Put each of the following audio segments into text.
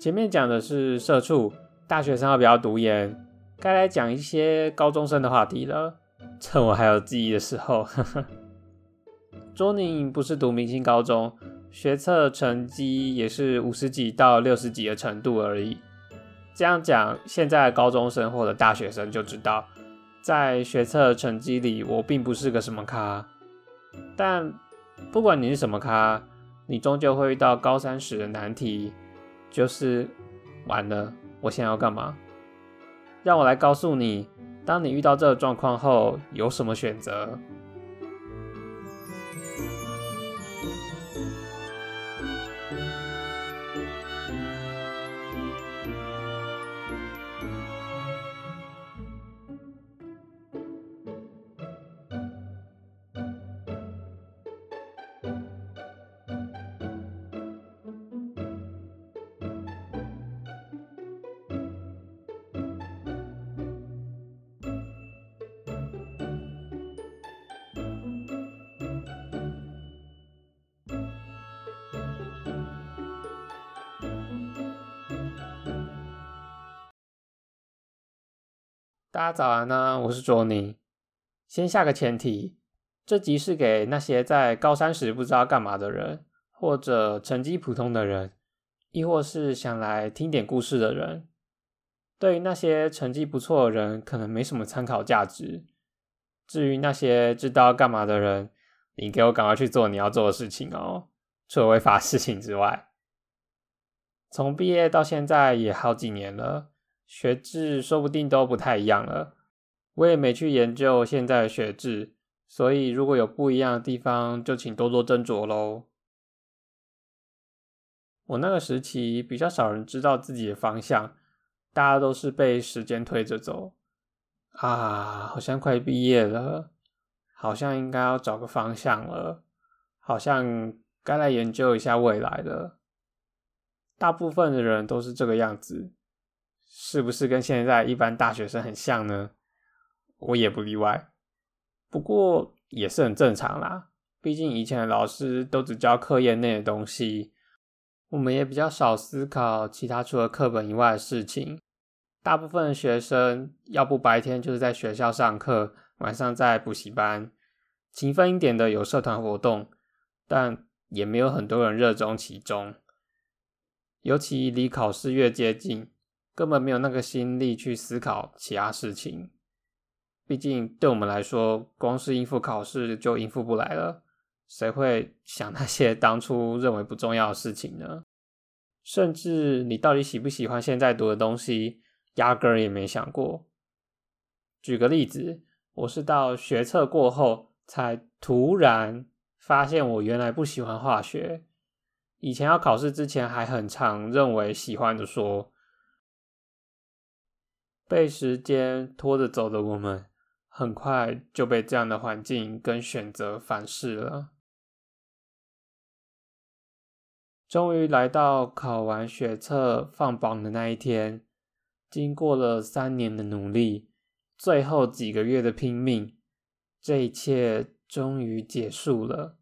前面讲的是社畜，大学生要不要读研？该来讲一些高中生的话题了。趁我还有记忆的时候，卓宁不是读明星高中，学测成绩也是五十几到六十几的程度而已。这样讲，现在高中生或者大学生就知道，在学测成绩里，我并不是个什么咖。但不管你是什么咖，你终究会遇到高三时的难题。就是完了，我想要干嘛？让我来告诉你，当你遇到这个状况后，有什么选择。大家早安呢，我是卓尼。先下个前提，这集是给那些在高三时不知道干嘛的人，或者成绩普通的人，亦或是想来听点故事的人。对于那些成绩不错的人，可能没什么参考价值。至于那些知道干嘛的人，你给我赶快去做你要做的事情哦，除了违法事情之外。从毕业到现在也好几年了。学制说不定都不太一样了，我也没去研究现在的学制，所以如果有不一样的地方，就请多多斟酌喽。我那个时期比较少人知道自己的方向，大家都是被时间推着走。啊，好像快毕业了，好像应该要找个方向了，好像该来研究一下未来了。大部分的人都是这个样子。是不是跟现在一般大学生很像呢？我也不例外，不过也是很正常啦。毕竟以前的老师都只教课业内的东西，我们也比较少思考其他除了课本以外的事情。大部分的学生要不白天就是在学校上课，晚上在补习班，勤奋一点的有社团活动，但也没有很多人热衷其中。尤其离考试越接近。根本没有那个心力去思考其他事情，毕竟对我们来说，光是应付考试就应付不来了，谁会想那些当初认为不重要的事情呢？甚至你到底喜不喜欢现在读的东西，压根儿也没想过。举个例子，我是到学测过后，才突然发现我原来不喜欢化学，以前要考试之前还很常认为喜欢的说。被时间拖着走的我们，很快就被这样的环境跟选择反噬了。终于来到考完学测放榜的那一天，经过了三年的努力，最后几个月的拼命，这一切终于结束了。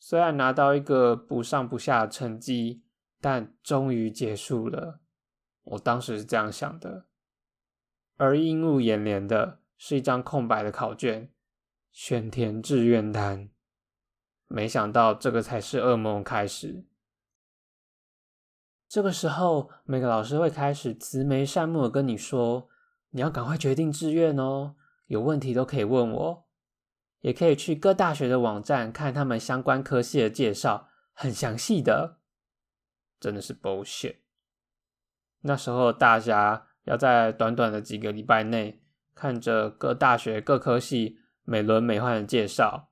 虽然拿到一个不上不下的成绩，但终于结束了。我当时是这样想的。而映入眼帘的是一张空白的考卷，选填志愿单。没想到这个才是噩梦开始。这个时候，每个老师会开始慈眉善目的跟你说：“你要赶快决定志愿哦，有问题都可以问我，也可以去各大学的网站看他们相关科系的介绍，很详细的，真的是 bullshit。那时候大家要在短短的几个礼拜内，看着各大学各科系美轮美奂的介绍，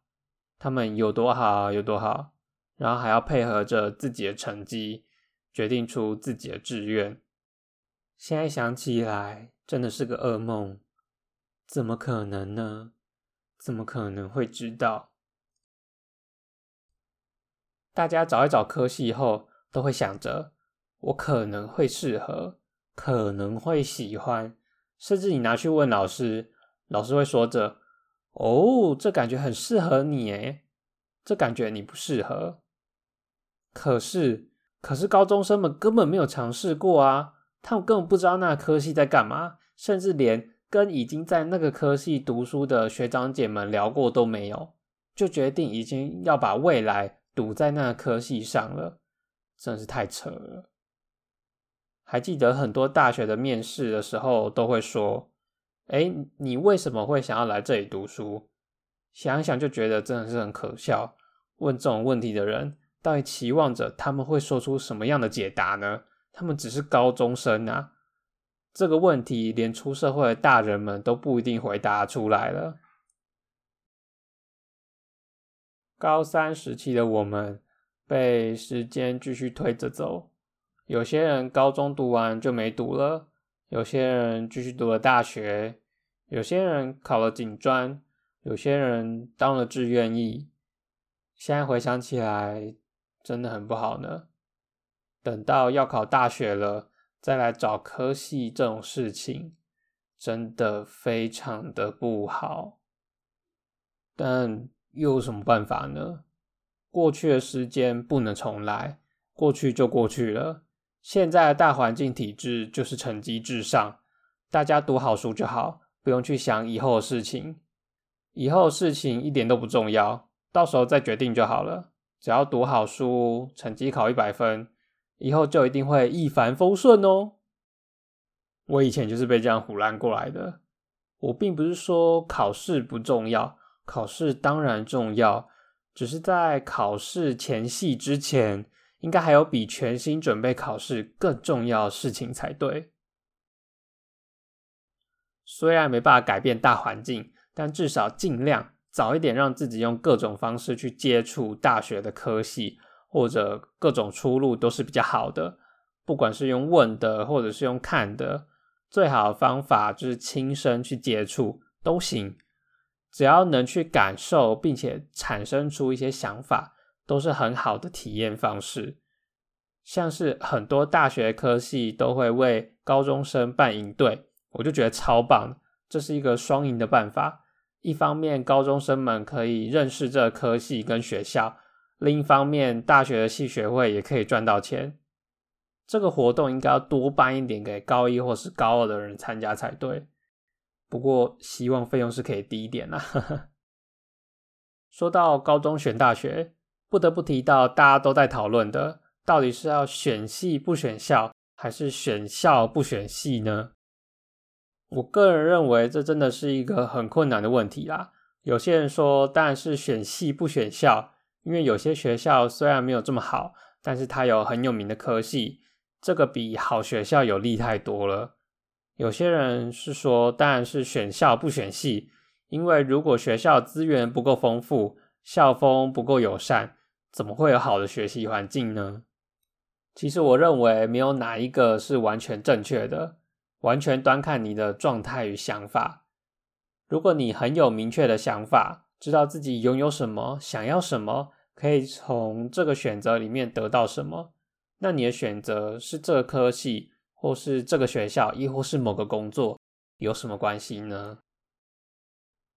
他们有多好有多好，然后还要配合着自己的成绩，决定出自己的志愿。现在想起来，真的是个噩梦。怎么可能呢？怎么可能会知道？大家找一找科系后，都会想着我可能会适合，可能会喜欢，甚至你拿去问老师，老师会说着：“哦，这感觉很适合你诶，这感觉你不适合。”可是，可是高中生们根本没有尝试过啊。他们根本不知道那科系在干嘛，甚至连跟已经在那个科系读书的学长姐们聊过都没有，就决定已经要把未来赌在那科系上了，真是太扯了。还记得很多大学的面试的时候都会说：“哎，你为什么会想要来这里读书？”想想就觉得真的是很可笑。问这种问题的人，到底期望着他们会说出什么样的解答呢？他们只是高中生啊，这个问题连出社会的大人们都不一定回答出来了。高三时期的我们被时间继续推着走，有些人高中读完就没读了，有些人继续读了大学，有些人考了警专，有些人当了志愿役。现在回想起来，真的很不好呢。等到要考大学了，再来找科系这种事情，真的非常的不好。但又有什么办法呢？过去的时间不能重来，过去就过去了。现在的大环境体制就是成绩至上，大家读好书就好，不用去想以后的事情。以后的事情一点都不重要，到时候再决定就好了。只要读好书，成绩考一百分。以后就一定会一帆风顺哦。我以前就是被这样唬烂过来的。我并不是说考试不重要，考试当然重要，只是在考试前夕之前，应该还有比全心准备考试更重要的事情才对。虽然没办法改变大环境，但至少尽量早一点让自己用各种方式去接触大学的科系。或者各种出路都是比较好的，不管是用问的，或者是用看的，最好的方法就是亲身去接触都行。只要能去感受，并且产生出一些想法，都是很好的体验方式。像是很多大学科系都会为高中生办营队，我就觉得超棒，这是一个双赢的办法。一方面，高中生们可以认识这科系跟学校。另一方面，大学的系学会也可以赚到钱。这个活动应该要多办一点给高一或是高二的人参加才对。不过，希望费用是可以低一点啦。说到高中选大学，不得不提到大家都在讨论的，到底是要选系不选校，还是选校不选系呢？我个人认为，这真的是一个很困难的问题啦。有些人说，当然是选系不选校。因为有些学校虽然没有这么好，但是它有很有名的科系，这个比好学校有利太多了。有些人是说，当然是选校不选系，因为如果学校资源不够丰富，校风不够友善，怎么会有好的学习环境呢？其实我认为没有哪一个是完全正确的，完全端看你的状态与想法。如果你很有明确的想法，知道自己拥有什么，想要什么，可以从这个选择里面得到什么。那你的选择是这个科系，或是这个学校，亦或是某个工作，有什么关系呢？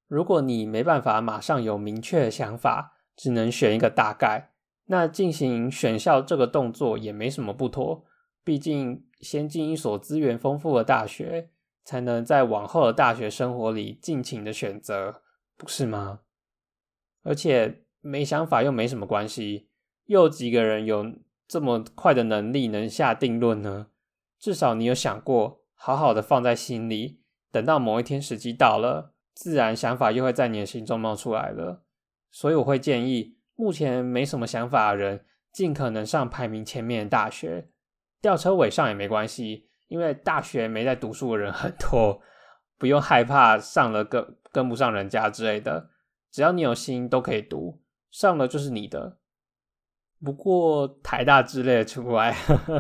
如果你没办法马上有明确的想法，只能选一个大概，那进行选校这个动作也没什么不妥。毕竟先进一所资源丰富的大学，才能在往后的大学生活里尽情的选择，不是吗？而且没想法又没什么关系，又有几个人有这么快的能力能下定论呢？至少你有想过，好好的放在心里，等到某一天时机到了，自然想法又会在你的心中冒出来了。所以我会建议，目前没什么想法的人，尽可能上排名前面的大学，吊车尾上也没关系，因为大学没在读书的人很多，不用害怕上了跟跟不上人家之类的，只要你有心都可以读，上了就是你的。不过台大之类的出不来，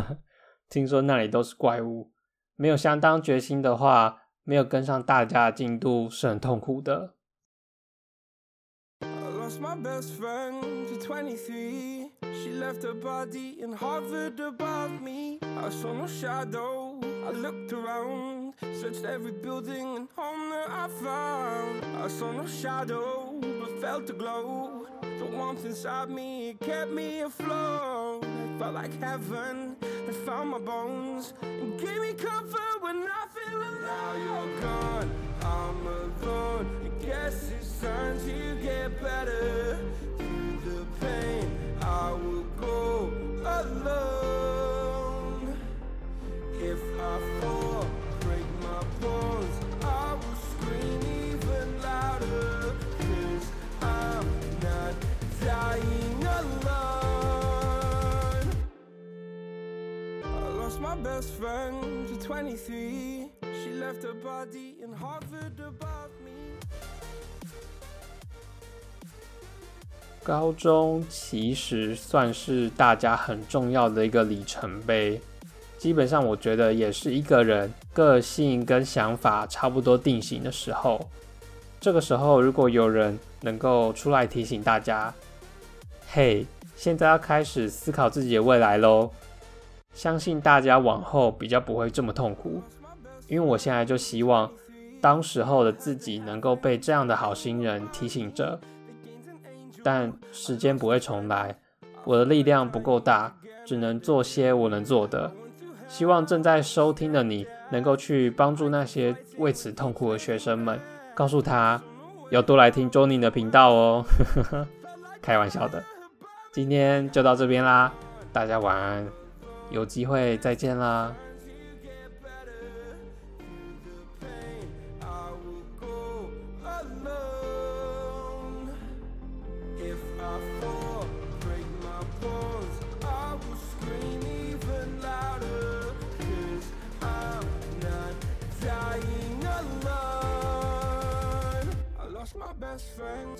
听说那里都是怪物，没有相当决心的话，没有跟上大家的进度是很痛苦的。My best friend to 23. She left her body and hovered above me. I saw no shadow. I looked around, searched every building and home that I found. I saw no shadow, but felt a glow. The warmth inside me kept me afloat. It felt like heaven had found my bones and gave me comfort when I feel alone. Now you're gone, I'm alone. I guess it's time to get better. Through the pain, I will go alone. Best friend to 23. She left her body and hovered above me. 高中其实算是大家很重要的一个里程碑，基本上我觉得也是一个人个性跟想法差不多定型的时候。这个时候，如果有人能够出来提醒大家：“嘿，现在要开始思考自己的未来喽！”相信大家往后比较不会这么痛苦。因为我现在就希望，当时候的自己能够被这样的好心人提醒着。但时间不会重来，我的力量不够大，只能做些我能做的。希望正在收听的你能够去帮助那些为此痛苦的学生们，告诉他要多来听 Johnny 的频道哦。开玩笑的，今天就到这边啦，大家晚安，有机会再见啦。